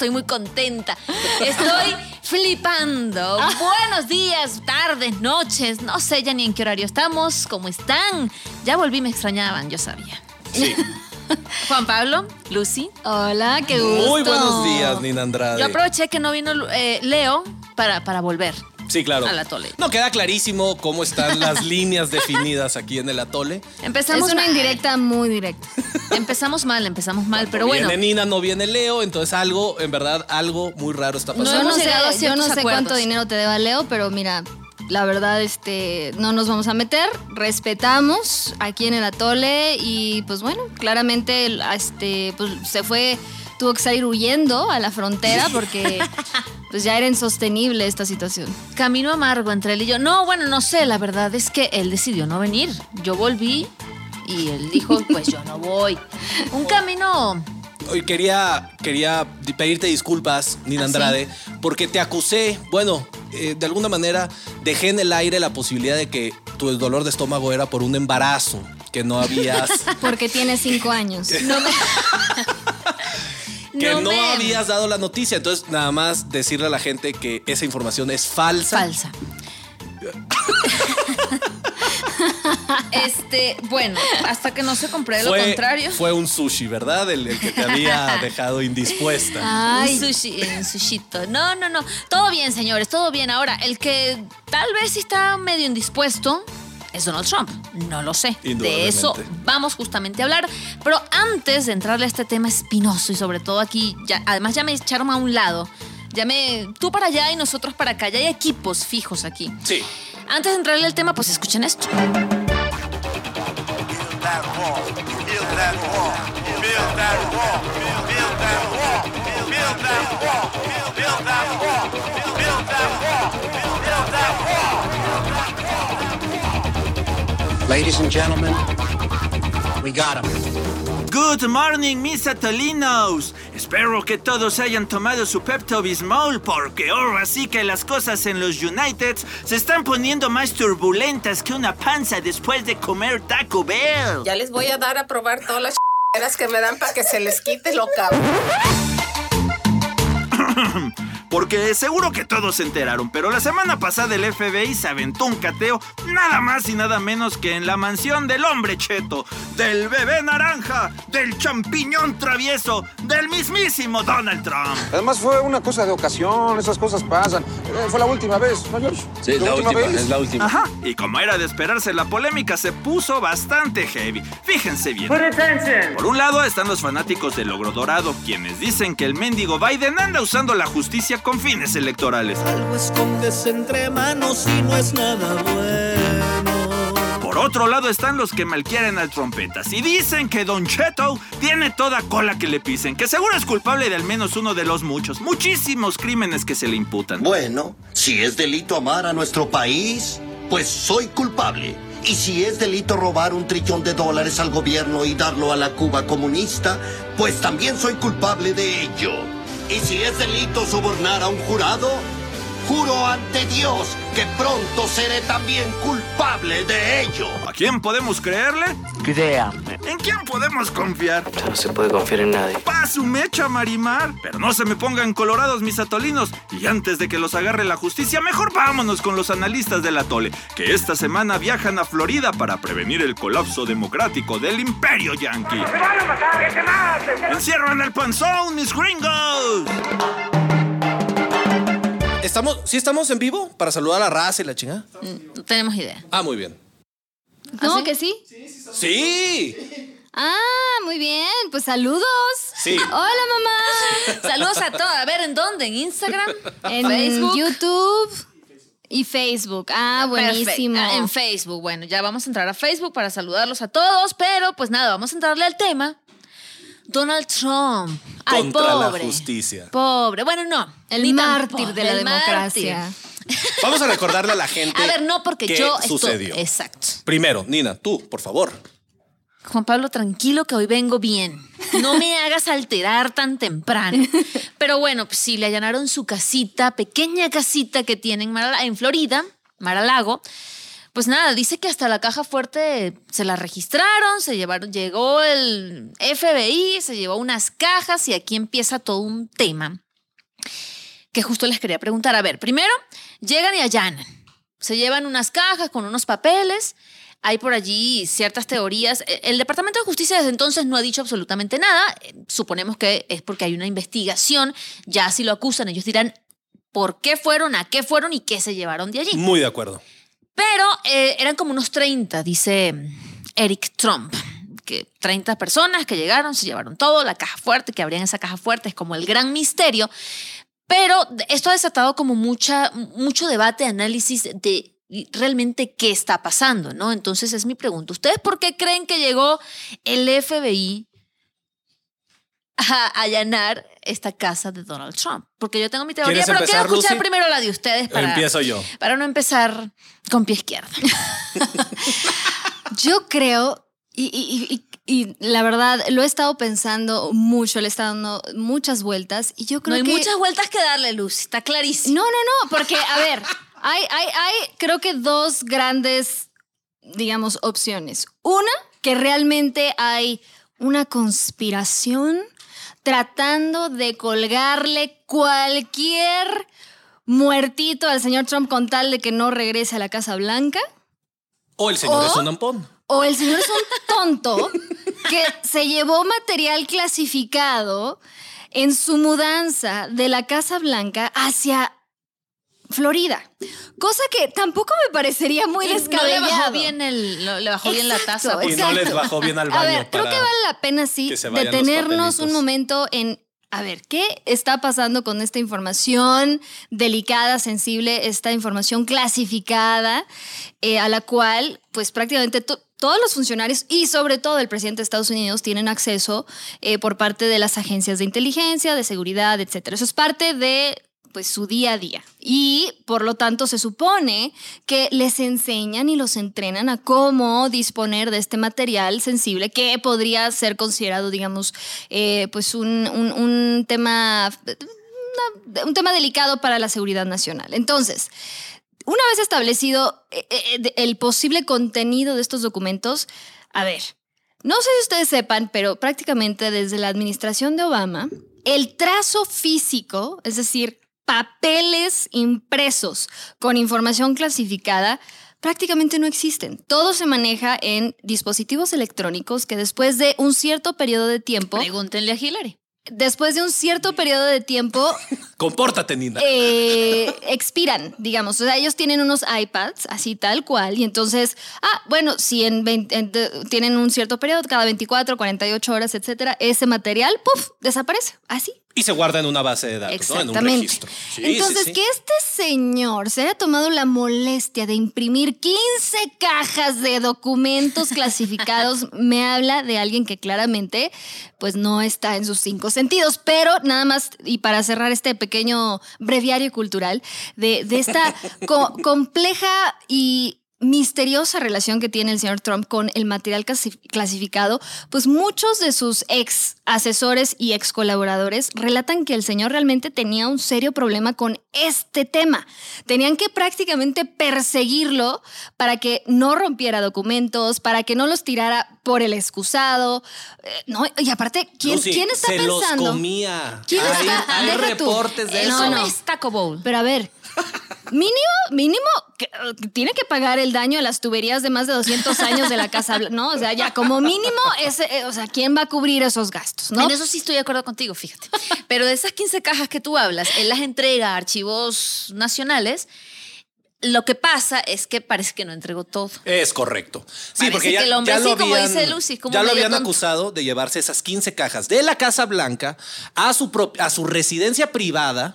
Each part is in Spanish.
estoy muy contenta. Estoy flipando. Buenos días, tardes, noches. No sé ya ni en qué horario estamos. ¿Cómo están? Ya volví, me extrañaban, yo sabía. Sí. Juan Pablo, Lucy. Hola, qué gusto. Muy buenos días, Nina Andrade. Yo aproveché que no vino eh, Leo para, para volver. Sí, claro. Al atole. No, queda clarísimo cómo están las líneas definidas aquí en el atole. Empezamos Es una mal. indirecta muy directa. Empezamos mal, empezamos mal, pero bueno. Viene Nina, no viene Leo, entonces algo, en verdad, algo muy raro está No yo pasando. no sé, yo no sé acuerdos. cuánto dinero te deba Leo, pero mira, la verdad, este, no nos vamos a meter. Respetamos aquí en el atole y, pues bueno, claramente, este, pues se fue, tuvo que salir huyendo a la frontera porque, pues ya era insostenible esta situación. Camino amargo entre él y yo. No, bueno, no sé, la verdad es que él decidió no venir. Yo volví y él dijo, pues yo no voy. Un camino... Hoy quería, quería di- pedirte disculpas, Nina ¿Ah, Andrade, porque te acusé, bueno, eh, de alguna manera dejé en el aire la posibilidad de que tu dolor de estómago era por un embarazo que no habías, Porque tiene cinco años. No me... que no, habías dado la noticia. Entonces, nada más decirle a la gente que esa información es falsa. Falsa. Este, bueno, hasta que no se compruebe lo contrario. fue un sushi, ¿verdad? El, el que te había dejado indispuesta. Ay, Un sushi, un sushito. No, no, no. Todo bien, señores, todo bien. Ahora, el que tal vez sí está medio indispuesto es Donald Trump. No lo sé. De eso vamos justamente a hablar. Pero antes de entrarle a este tema espinoso y sobre todo aquí, ya, además ya me echaron a un lado. Ya me. Tú para allá y nosotros para acá. Ya hay equipos fijos aquí. Sí. Antes de entrarle al tema, pues escuchen esto. Ladies and gentlemen, we got him. Good morning, mis atolinos. Espero que todos hayan tomado su Pepto Bismol porque ahora sí que las cosas en los United se están poniendo más turbulentas que una panza después de comer Taco Bell. Ya les voy a dar a probar todas las ch**eras que me dan para que se les quite lo cabrón. Porque seguro que todos se enteraron, pero la semana pasada el FBI se aventó un cateo nada más y nada menos que en la mansión del hombre cheto, del bebé naranja, del champiñón travieso, del mismísimo Donald Trump. Además fue una cosa de ocasión, esas cosas pasan. Eh, Fue la última vez, ¿no, George? Sí, la última, vez. es la última. Ajá, y como era de esperarse, la polémica se puso bastante heavy. Fíjense bien. Por un lado están los fanáticos del logro dorado, quienes dicen que el mendigo Biden anda usando la justicia con fines electorales. Algo escondes entre manos y no es nada bueno. Por otro lado están los que malquieren al trompetas y dicen que Don Cheto tiene toda cola que le pisen, que seguro es culpable de al menos uno de los muchos, muchísimos crímenes que se le imputan. Bueno, si es delito amar a nuestro país, pues soy culpable. Y si es delito robar un trillón de dólares al gobierno y darlo a la Cuba comunista, pues también soy culpable de ello. Y si es delito sobornar a un jurado, juro ante Dios que pronto seré también culpable de ello. ¿A quién podemos creerle? Créame. ¿En quién podemos confiar? No se puede confiar en nadie. Pa' su mecha, Marimar. Pero no se me pongan colorados mis atolinos. Y antes de que los agarre la justicia, mejor vámonos con los analistas del atole, que esta semana viajan a Florida para prevenir el colapso democrático del imperio yanqui. ¡Encierran el panzón, mis gringos! ¿Estamos, ¿Sí estamos en vivo para saludar a la raza y la chingada? No tenemos idea. Ah, muy bien. no, ¿Ah, sí? que sí. Sí. Ah, muy bien. Pues saludos. Sí. Hola, mamá. Saludos a todos. A ver, ¿en dónde? ¿En Instagram? En Facebook. YouTube y Facebook. Ah, buenísimo. Ah, En Facebook. Bueno, ya vamos a entrar a Facebook para saludarlos a todos, pero pues nada, vamos a entrarle al tema. Donald Trump. Ay, Contra la pobre. justicia. Pobre. Bueno, no. El ni mártir tampoco. de la El democracia. mártir. Vamos a recordarle a la gente. A ver, no, porque qué yo estoy- sucedió. Exacto. Primero, Nina, tú, por favor. Juan Pablo, tranquilo que hoy vengo bien. No me hagas alterar tan temprano. Pero bueno, pues sí, le allanaron su casita, pequeña casita que tiene en, Mar- en Florida, Mar-a-Lago. Pues nada, dice que hasta la caja fuerte se la registraron, se llevaron, llegó el FBI, se llevó unas cajas y aquí empieza todo un tema. que justo les quería preguntar. A ver, primero, llegan y allanan. Se llevan unas cajas con unos papeles. Hay por allí ciertas teorías. E- El Departamento de Justicia desde entonces no ha dicho absolutamente nada. Eh, Suponemos que es porque hay una investigación. Ya si lo acusan, ellos dirán por qué fueron, a qué fueron y qué se llevaron de allí. Muy de acuerdo. Pero eh, eran como unos 30, dice Eric Trump. Que 30 personas que llegaron, se llevaron todo, la caja fuerte, que abrían esa caja fuerte, es como el gran misterio. Pero esto ha desatado como mucha, mucho debate, análisis de realmente qué está pasando, ¿no? Entonces es mi pregunta. ¿Ustedes por qué creen que llegó el FBI a allanar esta casa de Donald Trump? Porque yo tengo mi teoría, ¿Quieres pero quiero escuchar Lucy? primero la de ustedes para, Empiezo yo. para no empezar con pie izquierdo. Yo creo, y, y- y- y la verdad, lo he estado pensando mucho, le he estado dando muchas vueltas, y yo creo No hay muchas vueltas que darle, Lucy, está clarísimo. No, no, no, porque, a ver, hay, hay, hay, creo que dos grandes, digamos, opciones. Una, que realmente hay una conspiración tratando de colgarle cualquier muertito al señor Trump con tal de que no regrese a la Casa Blanca. O el señor O- es un ampón. O el señor es un tonto que se llevó material clasificado en su mudanza de la Casa Blanca hacia Florida. Cosa que tampoco me parecería muy Y no descabellado. le bajó bien, el, lo- le bajó bien la taza. pues. Y no les bajó bien al baño A ver, creo que vale la pena sí detenernos un momento en a ver, ¿qué está pasando con esta información delicada, sensible, esta información clasificada, eh, a la cual, pues prácticamente to- todos los funcionarios y sobre todo el presidente de Estados Unidos tienen acceso eh, por parte de las agencias de inteligencia, de seguridad, etcétera. Eso es parte de pues su día a día. Y por lo tanto se supone que les enseñan y los entrenan a cómo disponer de este material sensible que podría ser considerado, digamos, eh, pues un, un- tema, un tema delicado para la seguridad nacional. Entonces, una vez establecido eh, eh, el posible contenido de estos documentos, a ver, no sé si ustedes sepan, pero prácticamente desde la administración de Obama, el trazo físico, es decir, papeles impresos con información clasificada, prácticamente no existen. Todo se maneja en dispositivos electrónicos que después de un cierto periodo de tiempo, Pregúntenle a Hillary. después de un cierto periodo de tiempo, Compórtate, Nina. eh, expiran, digamos. O sea, ellos tienen unos iPads, así tal cual, y entonces, ah, bueno, si en 20 en- de- tienen un cierto periodo, cada 24, 48 horas, etcétera, ese material, puff, desaparece, así. Y se guarda en una base de datos, ¿no? En un Exactamente. registro. Sí, Entonces, sí, sí. que este señor se haya tomado la molestia de imprimir 15 cajas de documentos clasificados me habla de alguien que claramente pues no está en sus cinco sentidos. Pero nada más, y para cerrar este pequeño breviario cultural, de, de esta co- compleja y misteriosa relación que tiene el señor Trump con el material clasi- clasificado, pues muchos de sus ex asesores y ex colaboradores relatan que el señor realmente tenía un serio problema con este tema. Tenían que prácticamente perseguirlo para que no rompiera documentos, para que no los tirara por el excusado. Eh, no, y aparte, ¿quién, Lucy, quién está se pensando? los comía. ¿Quién hay está- hay deja tú. reportes de Eh, eso. no, no. es Taco Bowl. Pero a ver, mínimo, mínimo, que, que tiene que pagar el daño a las tuberías de más de 200 años de la Casa Blanca, ¿no? O sea, ya como mínimo, ese, eh, o sea, ¿quién va a cubrir esos gastos, no? En eso sí estoy de acuerdo contigo, fíjate. Pero de esas 15 cajas que tú hablas, él las entrega a archivos nacionales. Lo que pasa es que parece que no entregó todo. Es correcto. Sí, Parece porque ya, que el hombre ya sí, lo como habían, dice Lucy, como ya lo habían tonto. acusado de llevarse esas 15 cajas de la Casa Blanca a su, a su residencia privada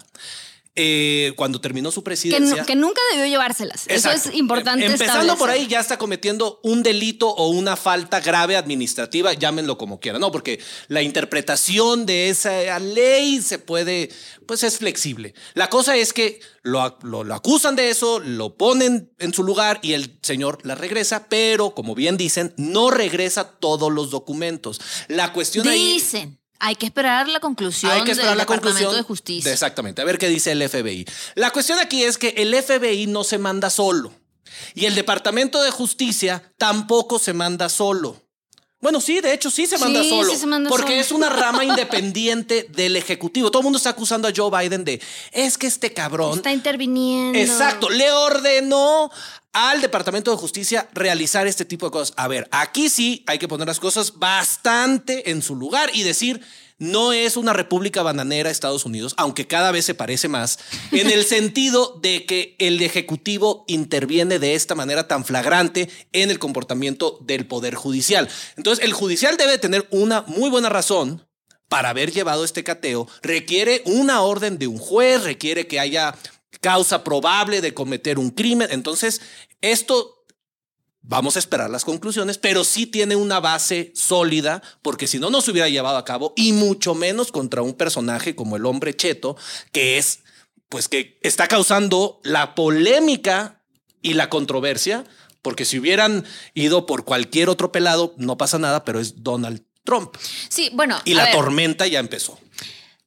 eh, cuando terminó su presidencia. que nunca debió llevárselas. Exacto. Eso es importante. Empezando por ahí ya está cometiendo un delito o una falta grave administrativa, llámenlo como quieran, ¿no? Porque la interpretación de esa ley se puede, pues es flexible. La cosa es que lo, lo- lo acusan de eso, lo ponen en su lugar y el señor la regresa, pero como bien dicen, no regresa todos los documentos. La cuestión ahí... Dicen. Hay que esperar la conclusión Hay que esperar del la Departamento conclusión de Justicia. Exactamente, a ver qué dice el FBI. La cuestión aquí es que el FBI no se manda solo y el Departamento de Justicia tampoco se manda solo. Bueno, sí, de hecho sí se manda Sí, solo. sí se manda porque solo. es una rama independiente del Ejecutivo. Todo el mundo está acusando a Joe Biden de, es que este cabrón Está interviniendo. Exacto, le ordenó al Departamento de Justicia realizar este tipo de cosas. A ver, aquí sí hay que poner las cosas bastante en su lugar y decir, no es una república bananera Estados Unidos, aunque cada vez se parece más, en el sentido de que el Ejecutivo interviene de esta manera tan flagrante en el comportamiento del Poder Judicial. Entonces, el Judicial debe tener una muy buena razón para haber llevado este cateo requiere una orden de un juez, requiere que haya causa probable de cometer un crimen. Entonces, esto vamos a esperar las conclusiones, pero sí tiene una base sólida, porque si no, no se hubiera llevado a cabo, y mucho menos contra un personaje como el hombre cheto, que es, pues que está causando la polémica y la controversia, porque si hubieran ido por cualquier otro pelado, no pasa nada, pero es Donald Trump. Sí, bueno. Y la ver, tormenta ya empezó.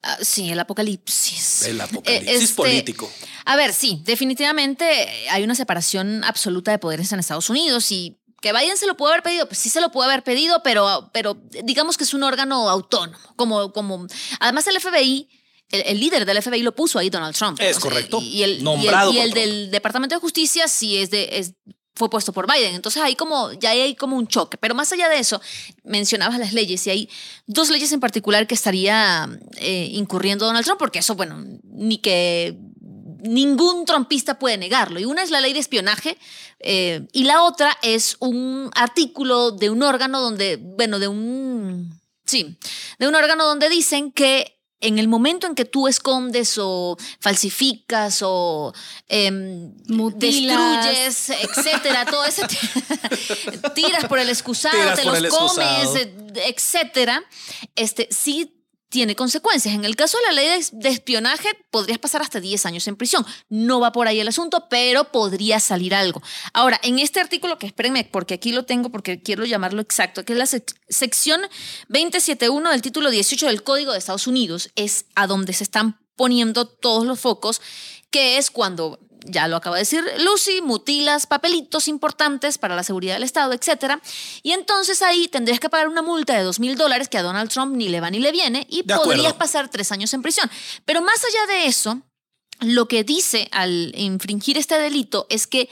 Ah, sí, el apocalipsis. El apocalipsis Eh, este, político. A ver, sí, definitivamente hay una separación absoluta de poderes en Estados Unidos y que Biden se lo puede haber pedido, pues sí se lo puede haber pedido, pero, pero digamos que es un órgano autónomo, como, como además el FBI. El, el líder del FBI lo puso ahí, Donald Trump. Es O sea, correcto. Y el, y el- Nombrado y el por Trump. del Departamento de Justicia sí es de, es- fue puesto por Biden. Entonces ahí como, ya hay como un choque. Pero más allá de eso, mencionabas las leyes y hay dos leyes en particular que estaría eh, incurriendo Donald Trump, porque eso, bueno, ni que ningún trompista puede negarlo. Y una es la ley de espionaje eh, y la otra es un artículo de un órgano donde, bueno, de un, sí, de un órgano donde dicen que en el momento en que tú escondes o falsificas o em, Mutilas. destruyes, etcétera, todo ese tiras por el excusado, Tiras te los excusado. comes, eh, etcétera, este sí tiene consecuencias. En el caso de la ley de, espionaje, podrías pasar hasta 10 años en prisión. No va por ahí el asunto, pero podría salir algo. Ahora, en este artículo, que espérenme, porque aquí lo tengo, porque quiero llamarlo exacto, que es la sec- sección 271 del título 18 del Código de Estados Unidos, es a donde se están poniendo todos los focos, que es cuando ya lo acaba de decir Lucy, mutilas papelitos importantes para la seguridad del Estado, etcétera. Y entonces ahí tendrías que pagar una multa de dos mil dólares que a Donald Trump ni le va ni le viene y De acuerdo. podrías pasar tres años en prisión. Pero más allá de eso, lo que dice al infringir este delito es que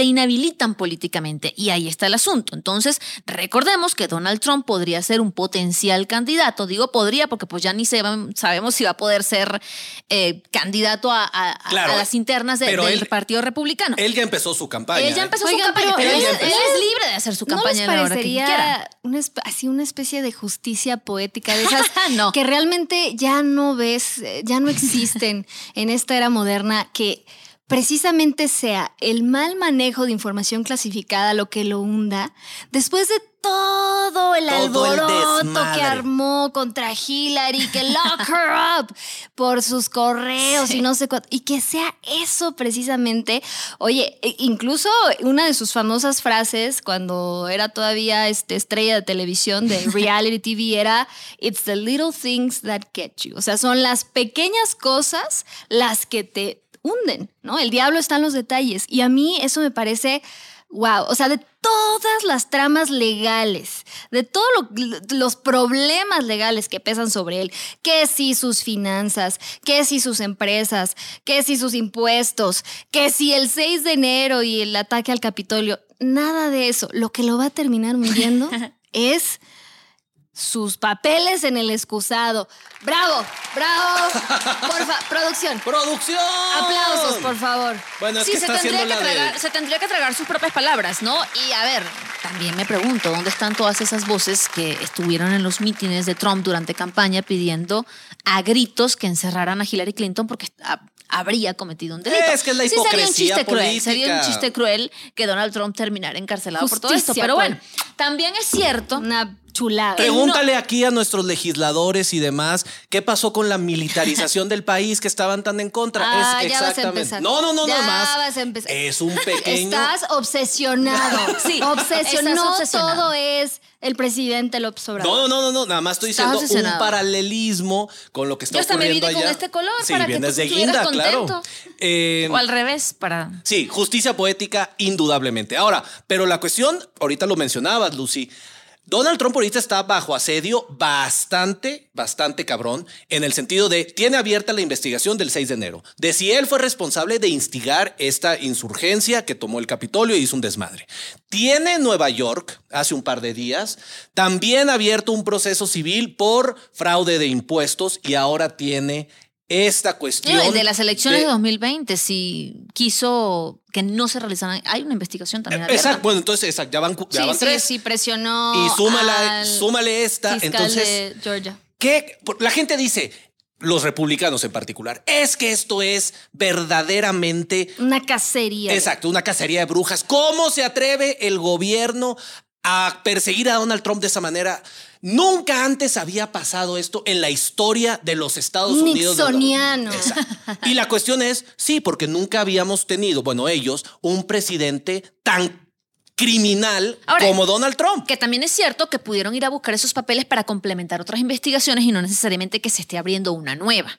te inhabilitan políticamente y ahí está el asunto. Entonces, recordemos que Donald Trump podría ser un potencial candidato. Digo podría porque pues ya ni se va- sabemos si va a poder ser eh, candidato a, Claro, a las internas de- pero del él- Partido Republicano. Él ya empezó su campaña. Él ya ¿eh? empezó Oigan, su campaña, pero pero, él es libre de hacer su ¿No campaña les a la hora que parecería una así una especie de justicia poética de esas No. que realmente ya no ves, eh, ya no existen en esta era moderna que precisamente sea el mal manejo de información clasificada lo que lo hunda después de todo el Todo alboroto que armó contra Hillary, que lock her up por sus correos y no sé cuánto, y que sea eso precisamente. Oye, e- incluso una de sus famosas frases cuando era todavía este, estrella de televisión de reality TV era It's the little things that get you. O sea, son las pequeñas cosas las que te hunden, ¿no? El diablo está en los detalles. Y a mí eso me parece Wow, o sea, de todas las tramas legales, de todos los problemas legales que pesan sobre él, que si sus finanzas, que si sus empresas, que si sus impuestos, que si el 6 de enero y el ataque al Capitolio, nada de eso. Lo que lo va a terminar hundiendo es sus papeles en el excusado. ¡Bravo! ¡Bravo! Porfa, producción. ¡Producción! Aplausos, por favor. Bueno, es Sí, que se está tendría, que tragar, de... se tendría que tragar sus propias palabras, ¿no? Y a ver, también me pregunto, ¿dónde están todas esas voces que estuvieron en los mítines de Trump durante campaña pidiendo a gritos que encerraran a Hillary Clinton porque ha- habría cometido un delito? Es que es la Sí, sería un hipocresía chiste cruel, sería un chiste cruel que Donald Trump terminara encarcelado por todo esto. Pero bueno, también es cierto Una chulada. Pregúntale aquí a nuestros legisladores y demás qué pasó con la militarización del país que estaban tan en contra. Ah, es ya vas a exactamente. empezar. No, no, no, Ya nada más. vas a empezar. Es un pequeño. Estás obsesionado. Sí, obsesionado. Todo es el presidente López Obrador. No, no, no, no, nada más estoy diciendo un paralelismo con lo que está Yo ocurriendo vine con allá. este color sí, para que tú de guinda, claro. Eh, o al revés, para... Sí, justicia poética, indudablemente. Ahora, pero la cuestión, ahorita lo mencionabas, Lucy. Donald Trump ahorita está bajo asedio bastante, bastante cabrón, en el sentido de, tiene abierta la investigación del 6 de enero, de si él fue responsable de instigar esta insurgencia que tomó el Capitolio y hizo un desmadre. Tiene Nueva York, hace un par de días, también abierto un proceso civil por fraude de impuestos y ahora tiene esta cuestión. No, el de las elecciones de, 2020, si quiso que no se realizaran. Hay una investigación también. abierta. Exacto, bueno, entonces exacto, ya van, ya Sí, van sí, tres. sí, presionó. Y súmale, al súmale esta. Entonces, de Georgia. ¿qué? La gente dice, los republicanos en particular, es que esto es verdaderamente Una cacería. Exacto, una cacería de brujas. ¿Cómo se atreve el gobierno a perseguir a Donald Trump de esa manera? Nunca antes había pasado esto en la historia de los Estados Unidos. Nixoniano. Y la cuestión es, sí, porque nunca habíamos tenido, bueno, ellos, un presidente tan criminal Ahora, como Donald Trump. Que también es cierto que pudieron ir a buscar esos papeles para complementar otras investigaciones y no necesariamente que se esté abriendo una nueva.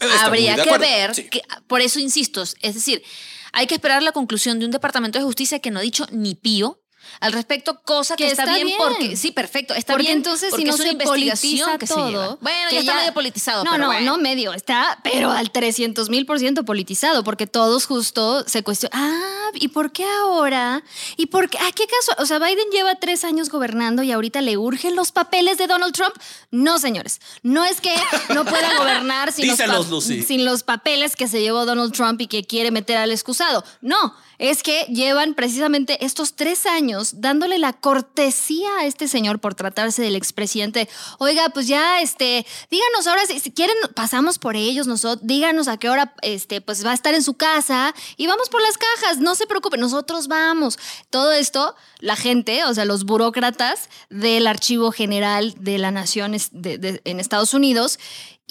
Estoy Habría que ver, Sí. que- por eso insisto, es decir, hay que esperar la conclusión de un departamento de justicia que no ha dicho ni pío al respecto, cosa que, Que está, está bien, bien. porque sí, perfecto, está Porque bien. entonces porque si no es una se investigación que se todo. lleva. Bueno, que ya está medio politizado, No, pero no, bueno. no medio, está, pero al 300 mil por ciento politizado, porque todos justo se cuestionan, ah, ¿y por qué ahora? ¿Y por qué? ¿A qué caso? O sea, Biden lleva tres años gobernando y ahorita le urgen los papeles de Donald Trump. No, señores, no es que no pueda gobernar sin, Díselos, Lucy. sin los papeles que se llevó Donald Trump y que quiere meter al excusado. No, es que llevan precisamente estos tres años dándole la cortesía a este señor por tratarse del expresidente. Oiga, pues ya, este, díganos ahora si, quieren, pasamos por ellos, nosotros, díganos a qué hora, este, pues va a estar en su casa y vamos por las cajas, no se preocupen, nosotros vamos. Todo esto, la gente, o sea, los burócratas del Archivo General de la Nación de- en Estados Unidos,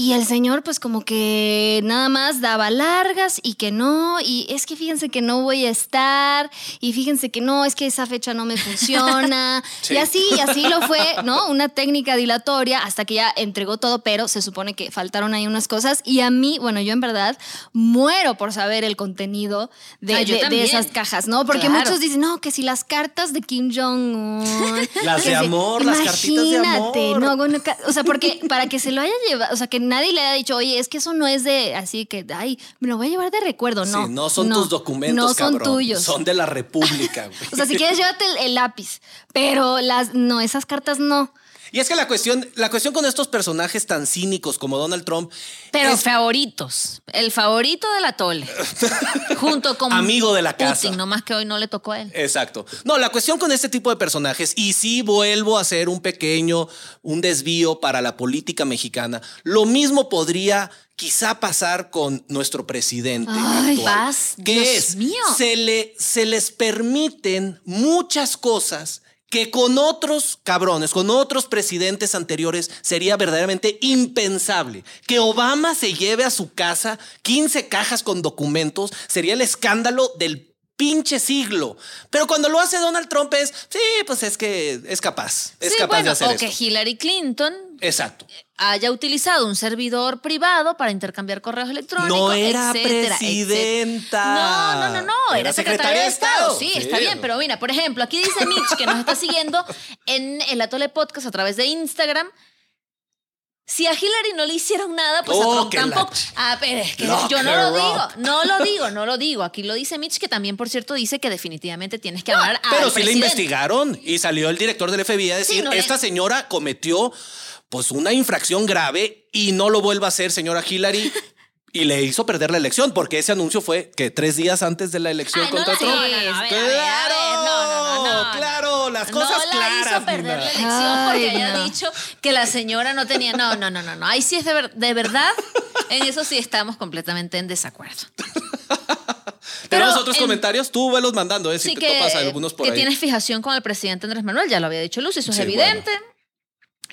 y el señor, pues como que nada más daba largas y que no, y es que fíjense que no voy a estar, y fíjense que no, es que esa fecha no me funciona. Sí. Y así, y así lo fue, ¿no? Una técnica dilatoria hasta que ya entregó todo, pero se supone que faltaron ahí unas cosas. Y a mí, bueno, yo en verdad muero por saber el contenido de, Ah, de- de esas cajas, ¿no? Porque Claro. muchos dicen, no, que si las cartas de Kim Jong-un. Las de si- amor, las cartitas de Imagínate, amor. no, bueno, o sea, porque para que se lo haya llevado, o sea, que nadie le haya dicho, oye, es que eso no es de, así que, ay, me lo voy a llevar de recuerdo, no. sí, no son tus documentos, No son cabrón. tuyos. Son de la República. güey. O sea, si quieres, llévate el, el lápiz, pero las, no, esas cartas no. Y es que la cuestión, la cuestión con estos personajes tan cínicos como Donald Trump Pero es favoritos. El favorito de la Tole. junto con Amigo de la Putin, casa. nomás que hoy no le tocó a él. Exacto. No, la cuestión con este tipo de personajes, y sí vuelvo a hacer un pequeño, un desvío para la política mexicana, lo mismo podría quizá pasar con nuestro presidente. Ay, actual. vas, ¿Qué Dios es? mío. Se, le, se les permiten muchas cosas que con otros cabrones, con otros presidentes anteriores, sería verdaderamente impensable. Que Obama se lleve a su casa 15 cajas con documentos sería el escándalo del pinche siglo. Pero cuando lo hace Donald Trump es, sí, pues es que es capaz, es Sí, capaz bueno, de hacer o esto. que Hillary Clinton Exacto. haya utilizado un servidor privado para intercambiar correos electrónicos. No era etcétera, presidenta. etcétera. No, no, no, no, era, Era secretaria de Estado. Sí, Sí. está bien, pero mira, por ejemplo, aquí dice Mitch que nos está siguiendo en el Atole Podcast a través de Instagram. Si a Hillary no le hicieron nada, pues Oh, a Trump la tampoco. Ah, pero es que Lock yo no lo digo, no lo digo, no lo digo. Aquí lo dice Mitch, que también, por cierto, dice que definitivamente tienes que amar a Pero sí le investigaron y salió el director del FBI a decir, Sí, no esta señora cometió pues una infracción grave y no lo vuelva a hacer, señora Hillary. Y le hizo perder la elección, porque ese anuncio fue que tres días antes de la elección Ay, no, contra no, Trump. ¡Claro! no, no, no, no, claro, las cosas no la claras. hizo perder Nina. la elección porque Ay, haya no. dicho que la señora no tenía. No, no, no, no, no. Ahí sí es de, ver- de verdad. En eso sí estamos completamente en desacuerdo. Tenemos otros en- comentarios, tú velos mandando, eh, si Sí te que, topas algunos por que ahí. tienes fijación con el presidente Andrés Manuel, ya lo había dicho Lucy, eso es Sí, evidente.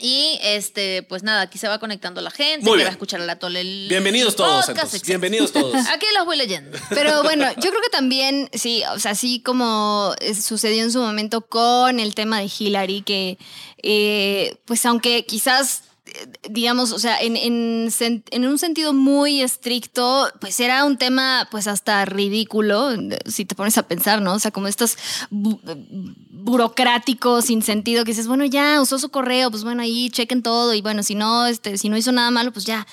Y este, pues nada, aquí se va conectando la gente, Muy que bien. va a escuchar el atole. el- Bienvenidos todos, podcast, entonces. etcétera. Bienvenidos todos. Aquí los voy leyendo. Pero bueno, yo creo que también, sí, o sea, así como eh, sucedió en su momento con el tema de Hillary, que eh, pues aunque quizás digamos, o sea, en, en, en un sentido muy estricto, pues era un tema pues hasta ridículo, si te pones a pensar, ¿no? O sea, como estos bu- burocráticos sin sentido que dices, bueno, ya usó su correo, pues bueno, ahí chequen todo y bueno, si no, este, si no hizo nada malo, pues ya,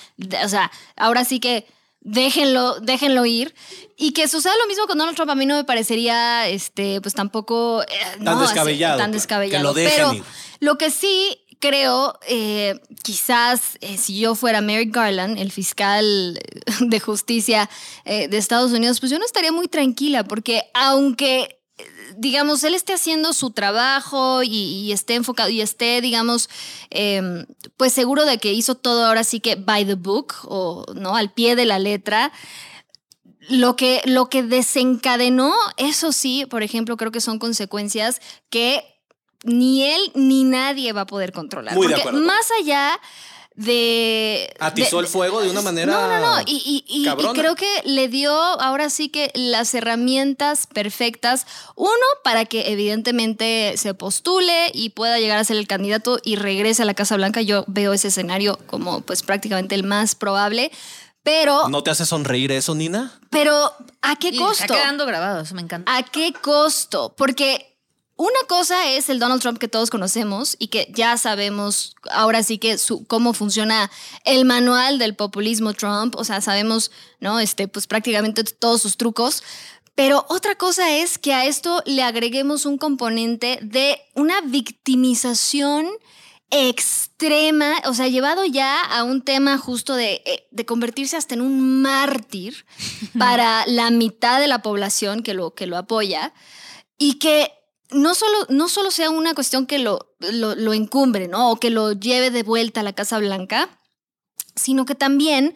o sea, ahora sí que déjenlo, déjenlo ir. Y que suceda lo mismo con Donald Trump a mí no me parecería, este, pues tampoco... eh, Tan no, así, descabellado, Tan pues, descabellado. que lo dejen Pero ir. lo que sí creo, eh, quizás eh, si yo fuera Merrick Garland, el fiscal de justicia eh, de Estados Unidos, pues yo no estaría muy tranquila porque aunque eh, digamos, él esté haciendo su trabajo y, esté enfocado y esté, digamos, eh, pues seguro de que hizo todo ahora sí que by the book o no al pie de la letra. Lo que, lo que desencadenó, eso sí, por ejemplo, creo que son consecuencias que ni él ni nadie va a poder controlar. Muy de acuerdo. más allá de... Atizó de- el fuego de una manera. no, no, no. Y, y- y- y cabrona. creo que le dio ahora sí que las herramientas perfectas. Uno, para que evidentemente se postule y pueda llegar a ser el candidato y regrese a la Casa Blanca. Yo veo ese escenario como pues prácticamente el más probable. Pero, ¿No te hace sonreír eso, Nina? pero ¿a qué Y costo? Está quedando grabado, eso me encanta. ¿A qué costo? Porque una cosa es el Donald Trump que todos conocemos y que ya sabemos ahora sí que su- cómo funciona el manual del populismo Trump, o sea, sabemos, ¿no? Este, pues prácticamente todos sus trucos. Pero otra cosa es que a esto le agreguemos un componente de una victimización extrema, o sea, llevado ya a un tema justo de, eh, de convertirse hasta en un mártir para la mitad de la población que lo, que lo apoya y que no solo, no solo sea una cuestión que lo, encumbre, ¿no? O que lo lleve de vuelta a la Casa Blanca, sino que también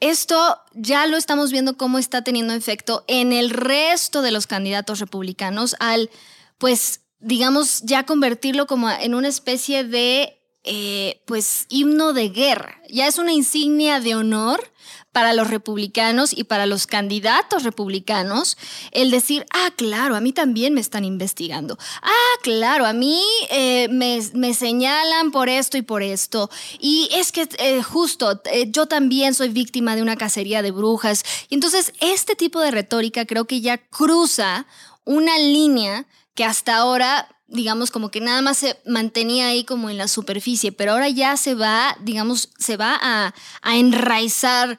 esto ya lo estamos viendo cómo está teniendo efecto en el resto de los candidatos republicanos al, pues, digamos, ya convertirlo como en una especie de, eh, pues, himno de guerra. Ya es una insignia de honor para los republicanos y para los candidatos republicanos el decir, ah, claro, a mí también me están investigando. Ah, claro, a mí eh, me, me señalan por esto y por esto. Y es que eh, justo, eh, yo también soy víctima de una cacería de brujas. Y entonces este tipo de retórica creo que ya cruza una línea que hasta ahora digamos, como que nada más se mantenía ahí como en la superficie, pero ahora ya se va, digamos, se va a, a enraizar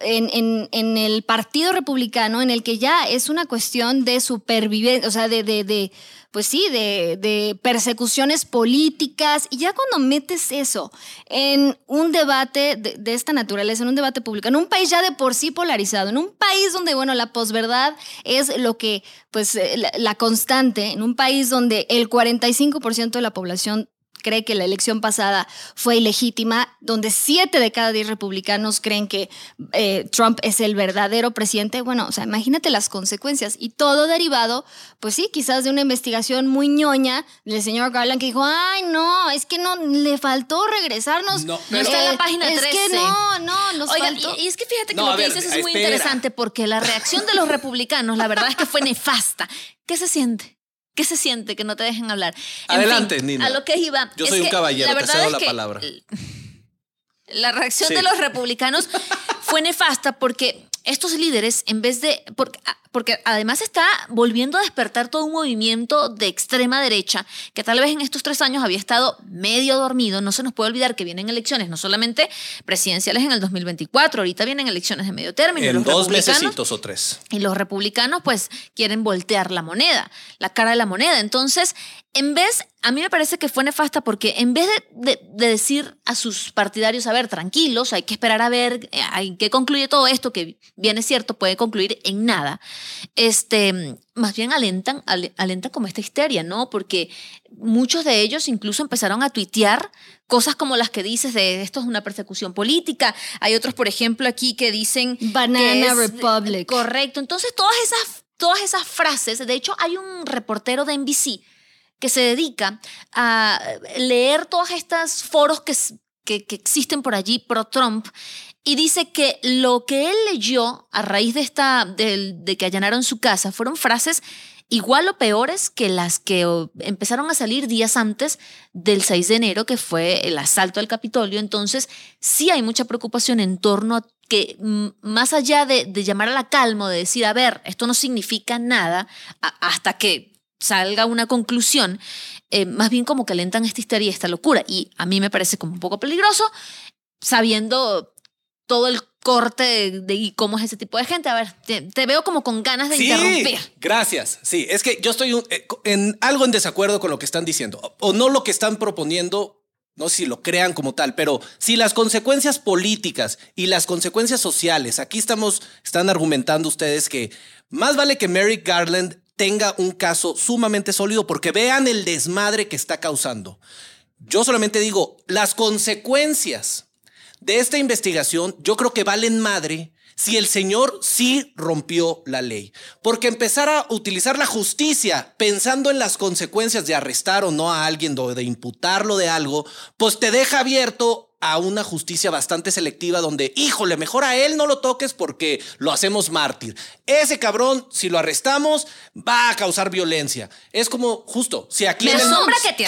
en, en- el Partido Republicano, en el que ya es una cuestión de supervivencia, o sea, de, pues sí, de, persecuciones políticas, y ya cuando metes eso en un debate de, de esta naturaleza, en un debate público, en un país ya de por sí polarizado, en un país donde, bueno, la posverdad es lo que, pues, eh, la, la constante, en un país donde el 45% de la población cree que la elección pasada fue ilegítima, donde siete de cada diez republicanos creen que eh, Trump es el verdadero presidente. Bueno, o sea, imagínate las consecuencias. Y todo derivado, pues sí, quizás de una investigación muy ñoña del señor Garland que dijo, ay, no, es que no, le faltó regresarnos. No, No está en la página Es 13. que no, no, nos Oigan, faltó. y, y es que fíjate que No, lo que ver, dices es muy interesante porque la reacción de los republicanos, la verdad es que fue nefasta. ¿Qué se siente? ¿Qué se siente que no te dejen hablar? En Adelante, fin, Nina. A lo que iba. Yo es soy un caballero, la te cedo la palabra. La reacción Sí. de los republicanos fue nefasta porque estos líderes, en vez de. Porque, porque además está volviendo a despertar todo un movimiento de extrema derecha que tal vez en estos tres años había estado medio dormido. No se nos puede olvidar que vienen elecciones, no solamente presidenciales en el 2024, ahorita vienen elecciones de medio término. En los dos mesecitos o tres. y los republicanos pues quieren voltear la moneda, la cara de la moneda. Entonces, en vez, a mí me parece que fue nefasta porque en vez de, de- de decir a sus partidarios, a ver, tranquilos, hay que esperar a ver eh, en qué concluye todo esto, que bien es cierto, puede concluir en nada, este, más bien alentan, ale- alentan como esta histeria, ¿no? Porque muchos de ellos incluso empezaron a tuitear cosas como las que dices de esto es una persecución política. Hay otros, por ejemplo, aquí que dicen... que Banana es- Republic. Correcto. Entonces, todas esas, todas esas frases, de hecho, hay un reportero de NBC que se dedica a leer todos estos foros que, que, existen por allí pro Trump y dice que lo que él leyó a raíz de, esta, de que allanaron su casa fueron frases igual o peores que las que empezaron a salir días antes del 6 de enero, que fue el asalto al Capitolio. Entonces, sí hay mucha preocupación en torno a que más allá de, llamar a la calma, de decir, a ver, esto no significa nada, hasta que salga una conclusión, eh, más bien como que alentan esta histeria, esta locura. Y a mí me parece como un poco peligroso, sabiendo todo el corte de, de- y cómo es ese tipo de gente. A ver, te, te veo como con ganas de Sí, interrumpir. gracias. Sí, es que yo estoy un- eh, en algo en desacuerdo con lo que están diciendo, o- o no lo que están proponiendo, no sé si lo crean como tal, pero si las consecuencias políticas y las consecuencias sociales, aquí estamos, están argumentando ustedes que más vale que Merrick Garland tenga un caso sumamente sólido porque vean el desmadre que está causando. Yo solamente digo, las consecuencias de esta investigación yo creo que valen madre si el señor sí rompió la ley. Porque empezar a utilizar la justicia pensando en las consecuencias de arrestar o no a alguien o de imputarlo de algo, pues te deja abierto a una justicia bastante selectiva donde, híjole, mejor a él no lo toques porque lo hacemos mártir. Ese cabrón, si lo arrestamos, va a causar violencia. Es como justo, si aquí, Me en, el-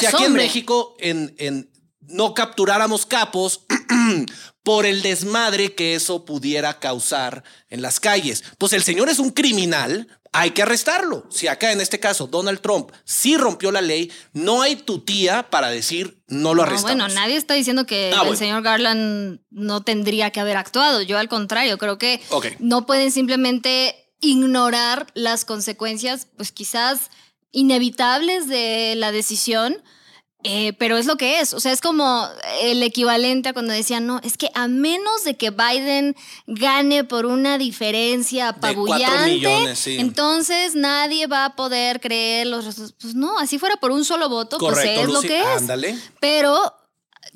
si aquí en. México en, en no capturáramos capos por el desmadre que eso pudiera causar en las calles. Pues el señor es un criminal, hay que arrestarlo. Si acá en este caso Donald Trump sí rompió la ley, no hay tu tía para decir no lo No, arrestamos. bueno, nadie está diciendo que Ah, el bueno. señor Garland no tendría que haber actuado. Yo al contrario, creo que no pueden simplemente ignorar las consecuencias, pues quizás inevitables de la decisión. Eh, pero es lo que es, o sea, es como el equivalente a cuando decían, no, es que a menos de que Biden gane por una diferencia apabullante, millones, sí. entonces nadie va a poder creer los resultados. Pues no, así fuera por un solo voto, Correcto, pues es lo que es. Ándale. Pero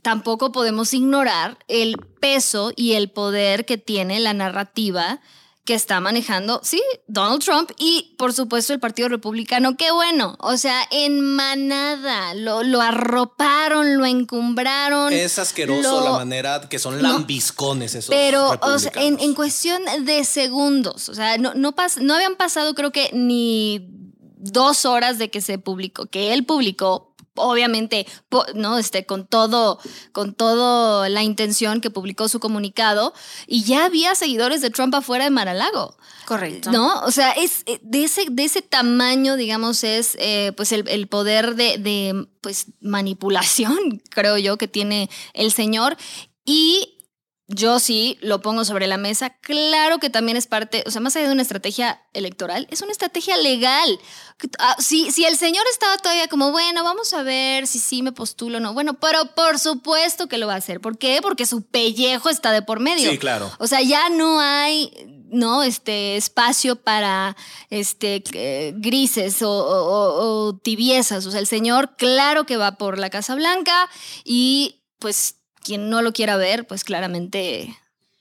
tampoco podemos ignorar el peso y el poder que tiene la narrativa que está manejando, sí, Donald Trump y por supuesto el Partido Republicano. Qué bueno, o sea, en manada, lo, lo arroparon, lo encumbraron. Es asqueroso lo- la manera que son lambiscones esos. Pero, o sea, en, en cuestión de segundos, o sea, no, no, pas- no habían pasado creo que ni dos horas de que se publicó, que él publicó, obviamente, no, este, con todo, con todo la intención que publicó su comunicado, y ya había seguidores de Trump afuera de Maralago. Correcto. ¿No? O sea, es eh, de ese, de ese tamaño, digamos, es eh, pues el, el poder de, de, pues manipulación, creo yo, que tiene el señor. Y yo sí lo pongo sobre la mesa. Claro que también es parte, o sea, más allá de una estrategia electoral, es una estrategia legal. Ah, Si, si el señor estaba todavía como, bueno, vamos a ver si sí me postulo o no. Bueno, pero por supuesto que lo va a hacer. ¿Por qué? Porque su pellejo está de por medio. Sí, claro. O sea, ya no hay, ¿no? Este espacio para este eh, grises o- o tibiezas. O sea, el señor, claro que va por la Casa Blanca y pues quien no lo quiera ver, pues claramente,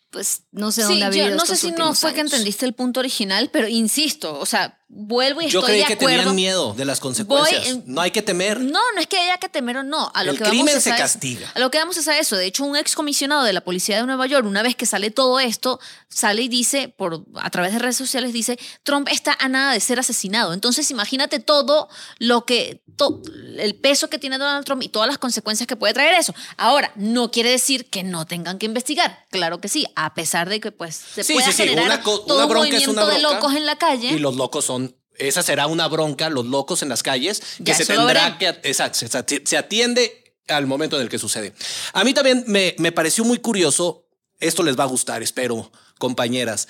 pues no sé Sí, dónde ha yo no sé si no fue que entendiste el punto original, pero insisto, o sea, vuelvo y Yo estoy creí de que acuerdo. tenían miedo de las consecuencias. en- no hay que temer. No, no es que haya que temer o no. A lo El que crimen se a castiga. A lo que vamos es a eso. De hecho, un excomisionado de la policía de Nueva York, una vez que sale todo esto, sale y dice, por, a través de redes sociales, dice, Trump está a nada de ser asesinado. Entonces, imagínate todo lo que, to- el peso que tiene Donald Trump y todas las consecuencias que puede traer eso. Ahora, no quiere decir que no tengan que investigar. Claro que sí, a pesar de que pues se Sí, pueda sí, sí, generar una co- todo una un movimiento una de locos en la calle. Y los locos son. Esa será una bronca, los locos en las calles, que Ya, se tendrá que. Exacto, se, se atiende al momento en el que sucede. A mí también me, me pareció muy curioso. Esto les va a gustar, espero, compañeras.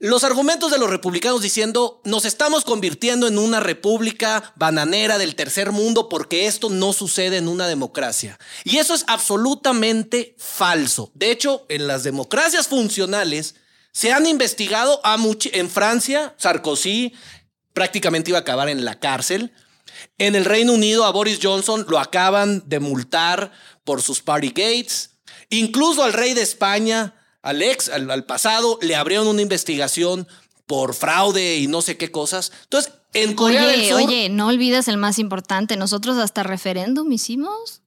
Los argumentos de los republicanos diciendo nos estamos convirtiendo en una república bananera del tercer mundo porque esto no sucede en una democracia. Y eso es absolutamente falso. De hecho, en las democracias funcionales se han investigado a much- en Francia, Sarkozy prácticamente iba a acabar en la cárcel. En el Reino Unido a Boris Johnson lo acaban de multar por sus party gates. Incluso al rey de España, al ex, al, al pasado, le abrieron una investigación por fraude y no sé qué cosas. Entonces, en Corea del Oye, Sur... oye, no olvides el más importante. Nosotros hasta referéndum hicimos.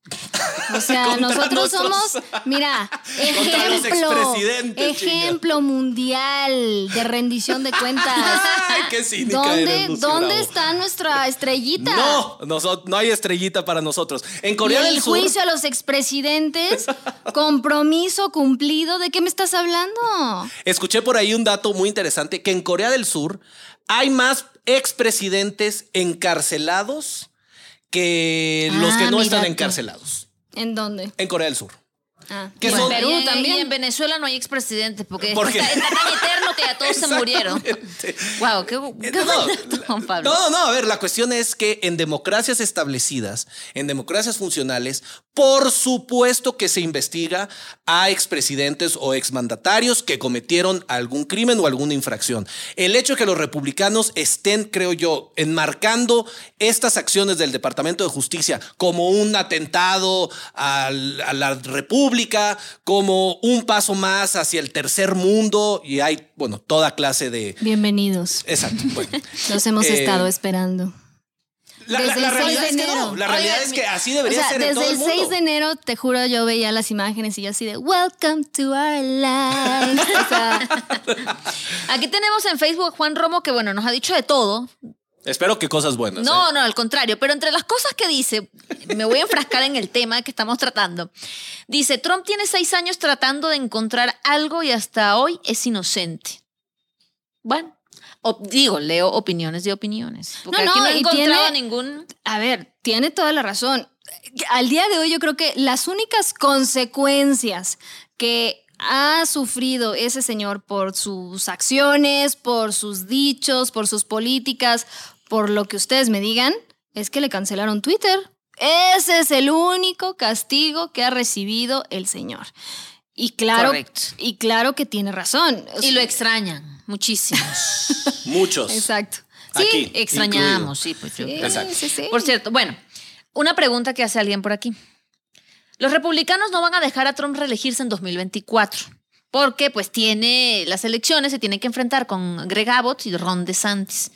O sea, nosotros somos, mira, ejemplo, ejemplo mundial de rendición de cuentas. Ay, qué cínica ¿Dónde, eres, Lucy ¿dónde Bravo. está nuestra estrellita? No, no hay estrellita para nosotros. En Y Corea el del Sur. juicio a los expresidentes, compromiso cumplido. ¿De qué me estás hablando? Escuché por ahí un dato muy interesante que en Corea del Sur hay más expresidentes encarcelados que los Ah, que no mira están tú. encarcelados ¿En dónde? en Corea del Sur. Ah, Que y en son- Perú y en, también. y en Venezuela no hay expresidentes porque Porque- está, está tan eterno que ya todos se murieron. Wow, qué, qué No, Pablo. No, no, a ver, la cuestión es que en democracias establecidas, en democracias funcionales, por supuesto que se investiga a expresidentes o exmandatarios que cometieron algún crimen o alguna infracción. El hecho de que los republicanos estén, creo yo, enmarcando estas acciones del Departamento de Justicia como un atentado al- a la República, como un paso más hacia el tercer mundo, y hay, bueno, toda clase de... Bienvenidos. Exacto. Bueno. Los hemos Eh, estado esperando. La, la- Desde la el 6 realidad de es que no. La realidad es que así debería o sea, ser en desde todo el el mundo. 6 de enero, te juro, yo veía las imágenes y yo así de Welcome to our life. O sea, Aquí tenemos en Facebook a Juan Romo que, bueno, nos ha dicho de todo. Espero que cosas buenas. No, ¿eh? no, al contrario. Pero entre las cosas que dice, me voy a enfrascar en el tema que estamos tratando. Dice, Trump tiene seis años tratando de encontrar algo y hasta hoy es inocente. Bueno, digo, leo opiniones de opiniones. Porque No, aquí no, no he encontrado tiene- ningún... a ver, tiene toda la razón. Al día de hoy yo creo que las únicas consecuencias que ha sufrido ese señor por sus acciones, por sus dichos, por sus políticas, por lo que ustedes me digan, es que le cancelaron Twitter. Ese es el único castigo que ha recibido el señor. Y claro, y claro que tiene razón. Y lo extrañan muchísimos. Muchos. Exacto. Sí, Aquí, extrañamos, sí, pues yo. Sí, Exacto. sí, sí. Por cierto, bueno, una pregunta que hace alguien por aquí. Los republicanos no van a dejar a Trump reelegirse en 2024 porque pues tiene las elecciones, se tiene que enfrentar con Greg Abbott y Ron DeSantis.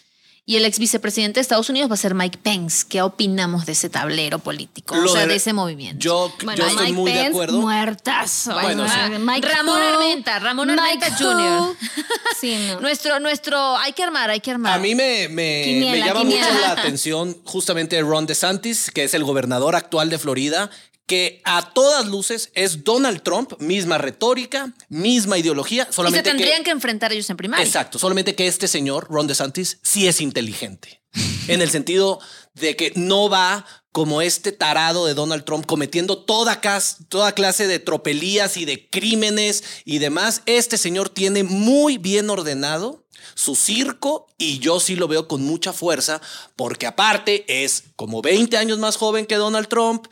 Y el ex vicepresidente de Estados Unidos va a ser Mike Pence. ¿Qué opinamos de ese tablero político? Lo o sea, de- de ese movimiento. Yo, Bueno, yo estoy Mike muy de acuerdo. Muertazo. Bueno, Bueno, sí. Mike Ramón Armenta, Ramón Mike Armenta. Jr.. Sí, no. Nuestro, nuestro, hay que armar, hay que armar. A mí me, me, Quiniela, me llama quiniela. mucho la atención justamente Ron DeSantis, que es el gobernador actual de Florida, que a todas luces es Donald Trump, misma retórica, misma ideología, y se tendrían que, que, enfrentar ellos en primaria. Exacto, solamente que este señor, Ron DeSantis, sí es inteligente. en el sentido de que no va como este tarado de Donald Trump cometiendo toda, toda clase de tropelías y de crímenes y demás. Este señor tiene muy bien ordenado su circo y yo sí lo veo con mucha fuerza porque aparte es como 20 años más joven que Donald Trump,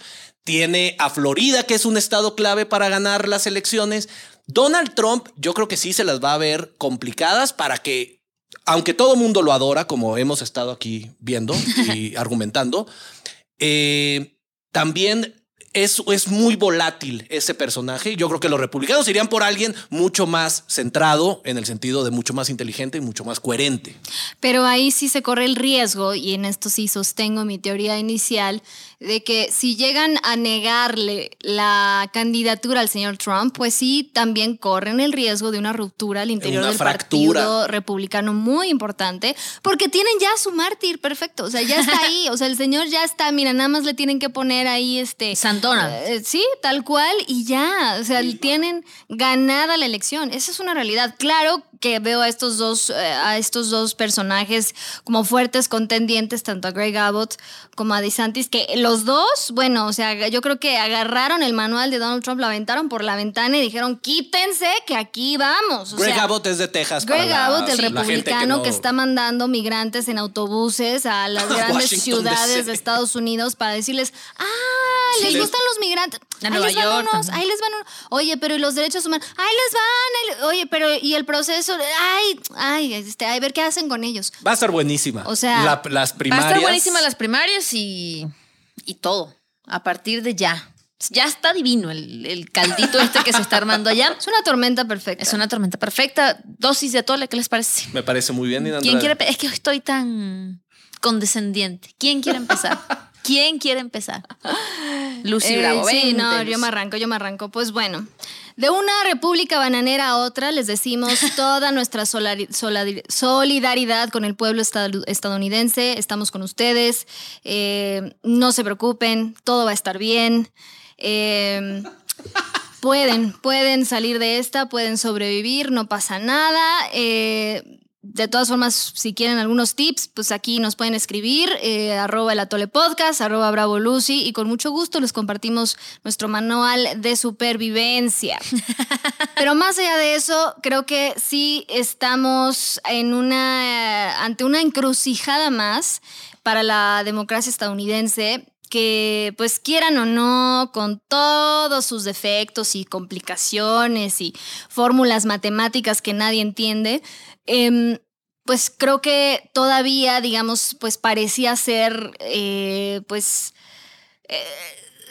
tiene a Florida que es un estado clave para ganar las elecciones. Donald Trump yo creo que sí se las va a ver complicadas para que aunque todo mundo lo adora, como hemos estado aquí viendo y argumentando, eh, también es, es muy volátil ese personaje. Yo creo que los republicanos irían por alguien mucho más centrado, en el sentido de mucho más inteligente y mucho más coherente. Pero ahí sí se corre el riesgo, y en esto sí sostengo mi teoría inicial, de que si llegan a negarle la candidatura al señor Trump, pues sí, también corren el riesgo de una ruptura al interior Una del fractura. partido republicano muy importante, porque tienen ya su mártir perfecto, o sea, ya está ahí, o sea, el señor ya está, mira, nada más le tienen que poner ahí este... Santona. Eh, sí, tal cual, y ya, o sea, tienen ganada la elección. Esa es una realidad. Claro que veo a estos dos, eh, a estos dos personajes como fuertes contendientes, tanto a Greg Abbott como a DeSantis, que los dos, bueno, o sea, yo creo que agarraron el manual de Donald Trump, lo aventaron por la ventana y dijeron, quítense que aquí vamos. O Greg sea, Abbott es de Texas. Greg la- Abbott, el sí, republicano que, no- está mandando migrantes en autobuses a las grandes Washington, ciudades D.C. de Estados Unidos para decirles, ah, les Sí. gustan los migrantes. Ahí les van unos, ahí les van unos. Oye, pero ¿y los derechos humanos? Ahí les van. ahí Oye, pero ¿y el proceso? Ay, ay, este, a ver qué hacen con ellos. Va a estar buenísima. O sea, La- las Va a primarias. estar buenísima las primarias y, y todo. A partir de ya. Ya está divino el, el caldito este que se está armando allá. Es una tormenta perfecta. Es una tormenta perfecta. Dosis de atole, ¿qué les parece? Me parece muy bien. Nina ¿Quién quiere? Es que estoy tan condescendiente. ¿Quién quiere empezar? ¿Quién quiere empezar? Lucy Eh, Bravo. sí, no, yo me arranco, yo me arranco. Pues bueno, de una república bananera a otra les decimos toda nuestra solidaridad con el pueblo estad- estadounidense. Estamos con ustedes. Eh, no se preocupen, todo va a estar bien. Eh, pueden, pueden salir de esta, pueden sobrevivir, no pasa nada. Eh, de todas formas, si quieren algunos tips, pues aquí nos pueden escribir, eh, arroba el atole podcast, arroba bravo lucy, y con mucho gusto les compartimos nuestro manual de supervivencia. Pero más allá de eso, creo que sí estamos en una, ante una encrucijada más para la democracia estadounidense que pues quieran o no, con todos sus defectos y complicaciones y fórmulas matemáticas que nadie entiende, em, pues creo que todavía, digamos, pues parecía ser, eh, pues, eh,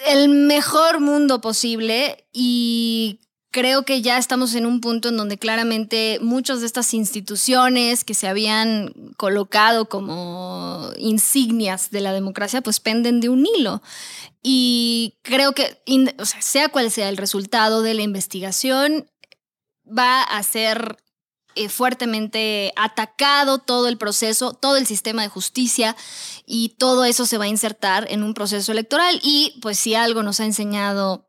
el mejor mundo posible y creo que ya estamos en un punto en donde claramente muchas de estas instituciones que se habían colocado como insignias de la democracia, pues penden de un hilo. Y creo que, sea, sea cual sea el resultado de la investigación, va a ser eh, fuertemente atacado todo el proceso, todo el sistema de justicia y todo eso se va a insertar en un proceso electoral. Y pues si algo nos ha enseñado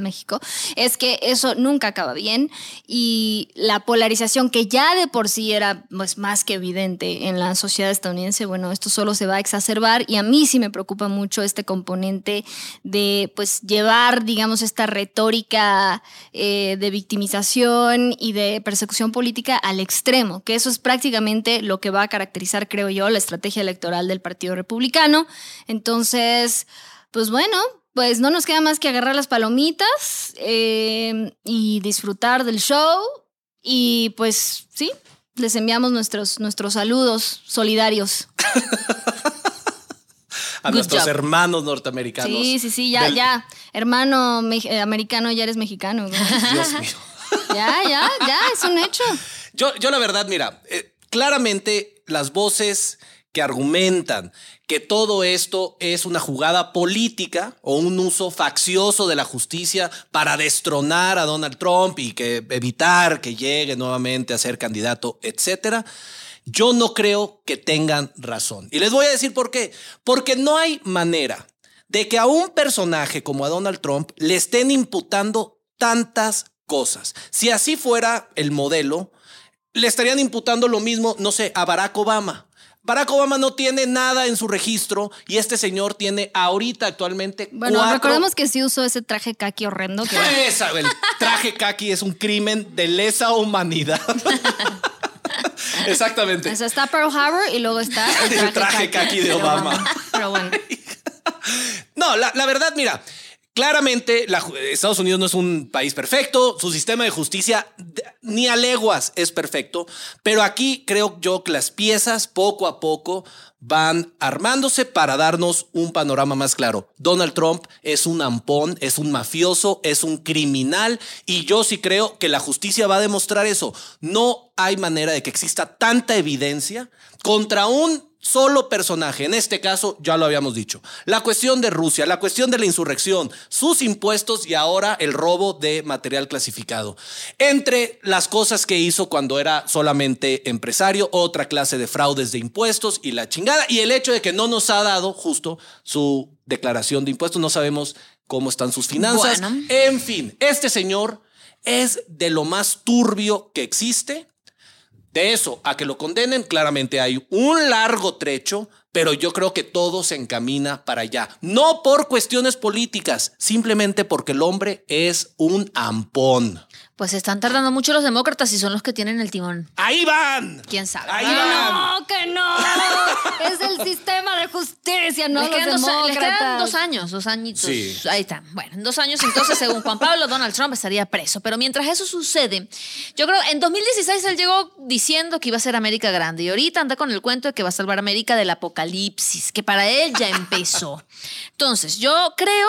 México, es que eso nunca acaba bien y la polarización que ya de por sí era pues, más que evidente en la sociedad estadounidense, bueno, esto solo se va a exacerbar y a mí sí me preocupa mucho este componente de pues llevar, digamos, esta retórica eh, de victimización y de persecución política al extremo, que eso es prácticamente lo que va a caracterizar, creo yo, la estrategia electoral del Partido Republicano. Entonces, pues bueno, pues no nos queda más que agarrar las palomitas eh, y disfrutar del show. Y pues sí, les enviamos nuestros, nuestros saludos solidarios. A Good nuestros job. hermanos norteamericanos. Sí, sí, sí, ya, del- ya. Hermano eh, americano, ya eres mexicano. güey. Dios mío. ya, ya, ya, es un hecho. Yo, yo la verdad, mira, eh, claramente las voces que argumentan que todo esto es una jugada política o un uso faccioso de la justicia para destronar a Donald Trump y que evitar que llegue nuevamente a ser candidato, etcétera. Yo no creo que tengan razón. Y les voy a decir por qué. Porque no hay manera de que a un personaje como a Donald Trump le estén imputando tantas cosas. Si así fuera el modelo, le estarían imputando lo mismo, no sé, a Barack Obama. Barack Obama no tiene nada en su registro y este señor tiene ahorita actualmente Bueno, cuatro- recordemos que sí usó ese traje kaki horrendo. Que... Esa, el traje kaki es un crimen de lesa humanidad. Exactamente. O sea, está Pearl Harbor y luego está el traje, El traje de Obama. Pero bueno. No, la, la verdad, mira, claramente Estados Unidos no es un país perfecto, su sistema de justicia ni a leguas es perfecto, pero aquí creo yo que las piezas poco a poco van armándose para darnos un panorama más claro. Donald Trump es un ampón, es un mafioso, es un criminal y yo sí creo que la justicia va a demostrar eso. No hay manera de que exista tanta evidencia contra un solo personaje. En este caso, ya lo habíamos dicho. La cuestión de Rusia, la cuestión de la insurrección, sus impuestos y ahora el robo de material clasificado. Entre las cosas que hizo cuando era solamente empresario, otra clase de fraudes de impuestos y la chingada. Y el hecho de que no nos ha dado justo su declaración de impuestos. No sabemos cómo están sus finanzas. Bueno. En fin, este señor es de lo más turbio que existe. De eso a que lo condenen, claramente hay un largo trecho, pero yo creo que todo se encamina para allá. No por cuestiones políticas, simplemente porque el hombre es un ampón. Pues están tardando mucho los demócratas y son los que tienen el timón. ¡Ahí van! ¿Quién sabe? Ahí ¡Que van. no, que no! Es el sistema de justicia, no les, los quedan dos, les quedan demócratas. dos años, dos añitos. Sí. Ahí está. Bueno, en dos años entonces, según Juan Pablo, Donald Trump estaría preso. Pero mientras eso sucede, yo creo, en 2016 él llegó diciendo que iba a ser América grande y ahorita anda con el cuento de que va a salvar América del apocalipsis, que para él ya empezó. Entonces, yo creo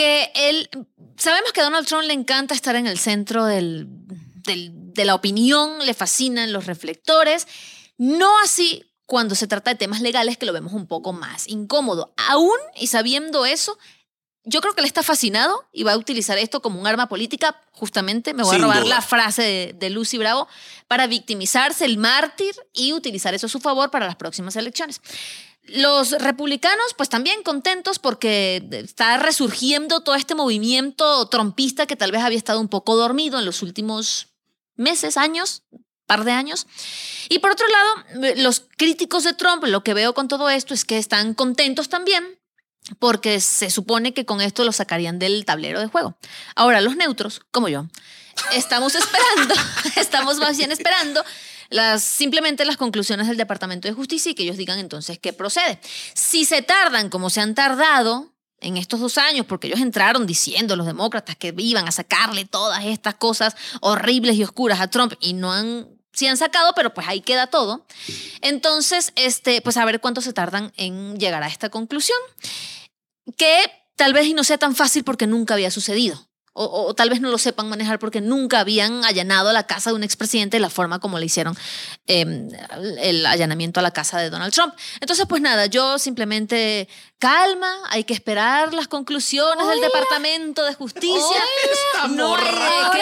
que él, sabemos que a Donald Trump le encanta estar en el centro del, del- de la opinión, le fascinan los reflectores, no así cuando se trata de temas legales que lo vemos un poco más incómodo. Aún y sabiendo eso, yo creo que él está fascinado y va a utilizar esto como un arma política. Justamente me voy Sin a robar duda. la frase de, de Lucy Bravo para victimizarse, el mártir, y utilizar eso a su favor para las próximas elecciones. Los republicanos, pues también contentos porque está resurgiendo todo este movimiento trompista que tal vez había estado un poco dormido en los últimos meses, años, par de años. Y por otro lado, los críticos de Trump, lo que veo con todo esto es que están contentos también porque se supone que con esto lo sacarían del tablero de juego. Ahora, los neutros, como yo, estamos esperando, estamos más bien esperando simplemente las conclusiones del Departamento de Justicia y que ellos digan entonces qué procede. Si se tardan como se han tardado en estos dos años, porque ellos entraron diciendo, los demócratas, que iban a sacarle todas estas cosas horribles y oscuras a Trump y no han, han sacado, pero pues ahí queda todo. Entonces, este, pues a ver cuánto se tardan en llegar a esta conclusión, que tal vez y no sea tan fácil porque nunca había sucedido. O, o- o tal vez no lo sepan manejar porque nunca habían allanado la casa de un expresidente de la forma como le hicieron eh, el allanamiento a la casa de Donald Trump. Entonces, pues nada, yo simplemente calma, hay que esperar las conclusiones del Departamento de Justicia. No hay,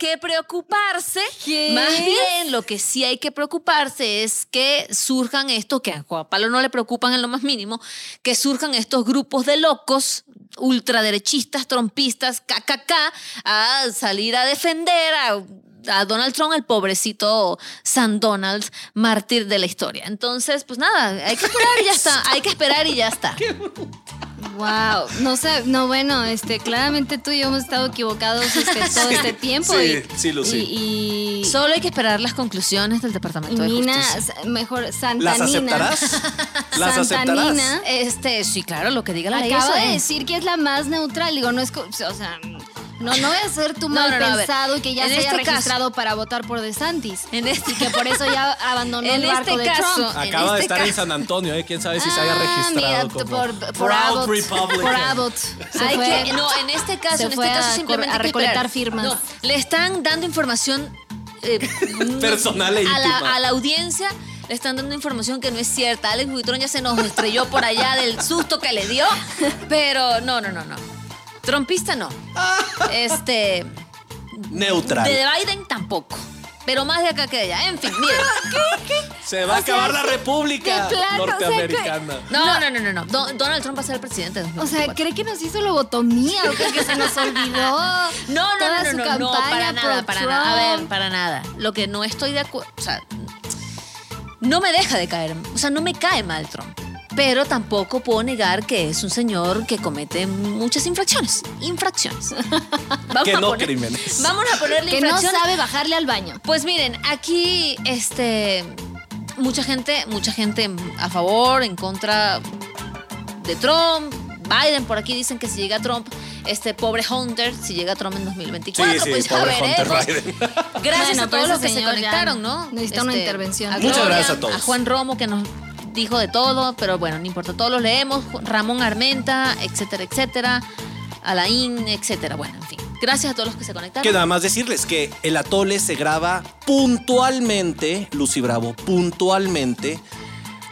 qué preocuparse. ¿Qué? Más bien, lo que sí hay que preocuparse es que surjan estos, que a Juan Pablo no le preocupan en lo más mínimo, que surjan estos grupos de locos ultraderechistas, trompistas, KKK, a salir a defender a, a Donald Trump, el pobrecito San Donald, mártir de la historia. Entonces, pues nada, hay que esperar y ya está. Hay que esperar y ya está. Wow, no sé, no bueno, este, claramente tú y yo hemos estado equivocados este, todo este tiempo sí, y, sí, Lucy. y, y- Solo hay que esperar las conclusiones del Departamento de Nina, Justicia. sa- mejor Santa ¿Las Nina, aceptarás? ¿Las Santa aceptarás? Nina Este, sí, claro, lo que diga la ley. acaba de es. decir que es la más neutral, digo, no es, o sea, no, no voy a ser No, mal no, no, pensado y que ya En se haya este caso- registrado para votar por DeSantis En este- y que por eso ya abandonó En el barco este de caso- Trump. En Acaba de este estar en San Antonio, ¿eh? Quién sabe si se haya Ah, registrado mira, como por, por Proud Abbott, Republican. por Abbott. Se Hay fue- que, no, en este caso, en este caso a simplemente a hay que recolectar firmas. No, le están dando información eh, Personal e a íntima. la, a la audiencia. Le están dando información que no es cierta. Alex Buitrón ya se nos estrelló por allá del susto que le dio. Pero no, no, no, no. Trompista no. Este. Neutral. De Biden tampoco. Pero más de acá que de allá. En fin, miren. Se va a acabar la República norteamericana. No, no, no, no, no. Don- Donald Trump va a ser el presidente de O sea, 2024. ¿cree que nos hizo lobotomía o qué? que se nos olvidó? No, no, Toda no, su no, no, no, campaña para nada, pro para nada. A ver, Trump. para nada. Lo que no estoy de acuerdo, o sea, no me deja de caer, o sea, no me cae mal Trump. Pero tampoco puedo negar que es un señor que comete muchas infracciones. Infracciones. Vamos Que a no poner- crímenes. Vamos a ponerle Que no sabe bajarle al baño. Pues miren, aquí este mucha gente, mucha gente a favor, en contra de Trump. Biden por aquí dicen que si llega Trump, este pobre Hunter, si llega Trump en 2024, Sí, sí, pues ya Hunter veremos. Biden. Gracias Bueno, a todos los ese que se conectaron, ¿no? Este, necesita una intervención. a Muchas gracias a todos. A Juan Romo que nos dijo de todo, pero bueno, no importa, todos los leemos. Ramón Armenta, etcétera, etcétera. Alain, etcétera. Bueno, en fin. Gracias a todos los que se conectaron. Que nada más decirles que el atole se graba puntualmente, Lucy Bravo, puntualmente,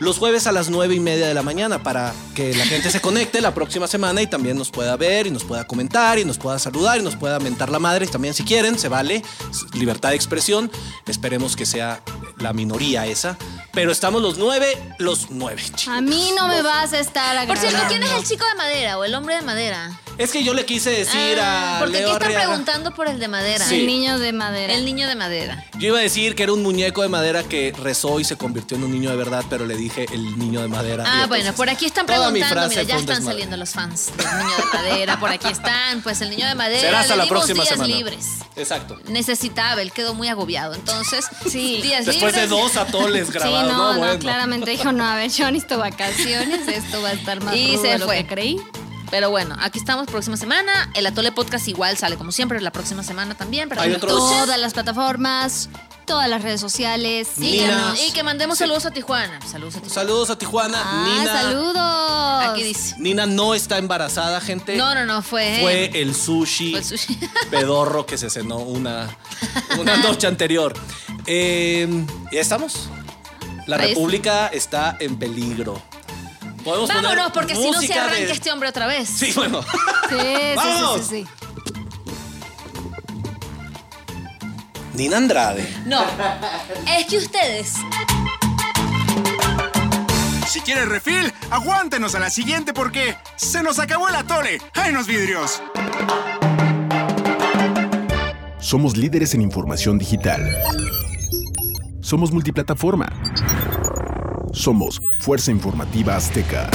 los jueves a las nueve y media de la mañana para que la gente se conecte la próxima semana y también nos pueda ver y nos pueda comentar y nos pueda saludar y nos pueda mentar la madre. También si quieren, se vale. Libertad de expresión. Esperemos que sea la minoría esa. Pero estamos los nueve, los nueve, chicos. A mí no me vas a estar Por agradando. cierto, ¿quién es el chico de madera o el hombre de madera? Es que yo le quise decir Ah, a porque Leo aquí están Arriaga- preguntando por el de madera. Sí. El niño de madera. El niño de madera. Yo iba a decir que era un muñeco de madera que rezó y se convirtió en un niño de verdad, pero le dije el niño de madera. Ah, entonces, bueno, por aquí están preguntando, mira, ya están desmadre. saliendo los fans del niño de madera, por aquí están, pues el niño de madera Será hasta le la dimos próxima días semana. libres. Exacto. Necesitaba, él quedó muy agobiado, entonces, Sí. días Después de dos atoles Sí, grabados, no, ¿no? no, Bueno. claramente dijo, no, a ver, yo necesito vacaciones, esto va a estar más Y rudo se de lo fue. que creí. Pero bueno, aquí estamos próxima semana. El Atole Podcast igual sale como siempre la próxima semana también. Otros- escuchen. Todas las plataformas, todas las redes sociales, que, y que mandemos saludos a Tijuana. Saludos a Tijuana. Saludos a Tijuana. Ah, Nina. saludos. Aquí dice. Nina no está embarazada, gente. No, no, no, fue. Fue el sushi, Fue el sushi. pedorro que se cenó una, una noche anterior. Eh, ¿Ya estamos? La Ahí. República está en peligro. Podemos poner Vámonos, porque si no se arranca de- este hombre otra vez. Sí, bueno. Sí, sí, sí, ¡Vamos! sí, sí. Nina Andrade. No. Es que ustedes. Si quieres refil, aguántenos a la siguiente porque se nos acabó el atole. ¡Ay, los vidrios! Somos líderes en información digital. Somos multiplataforma. Somos Fuerza Informativa Azteca.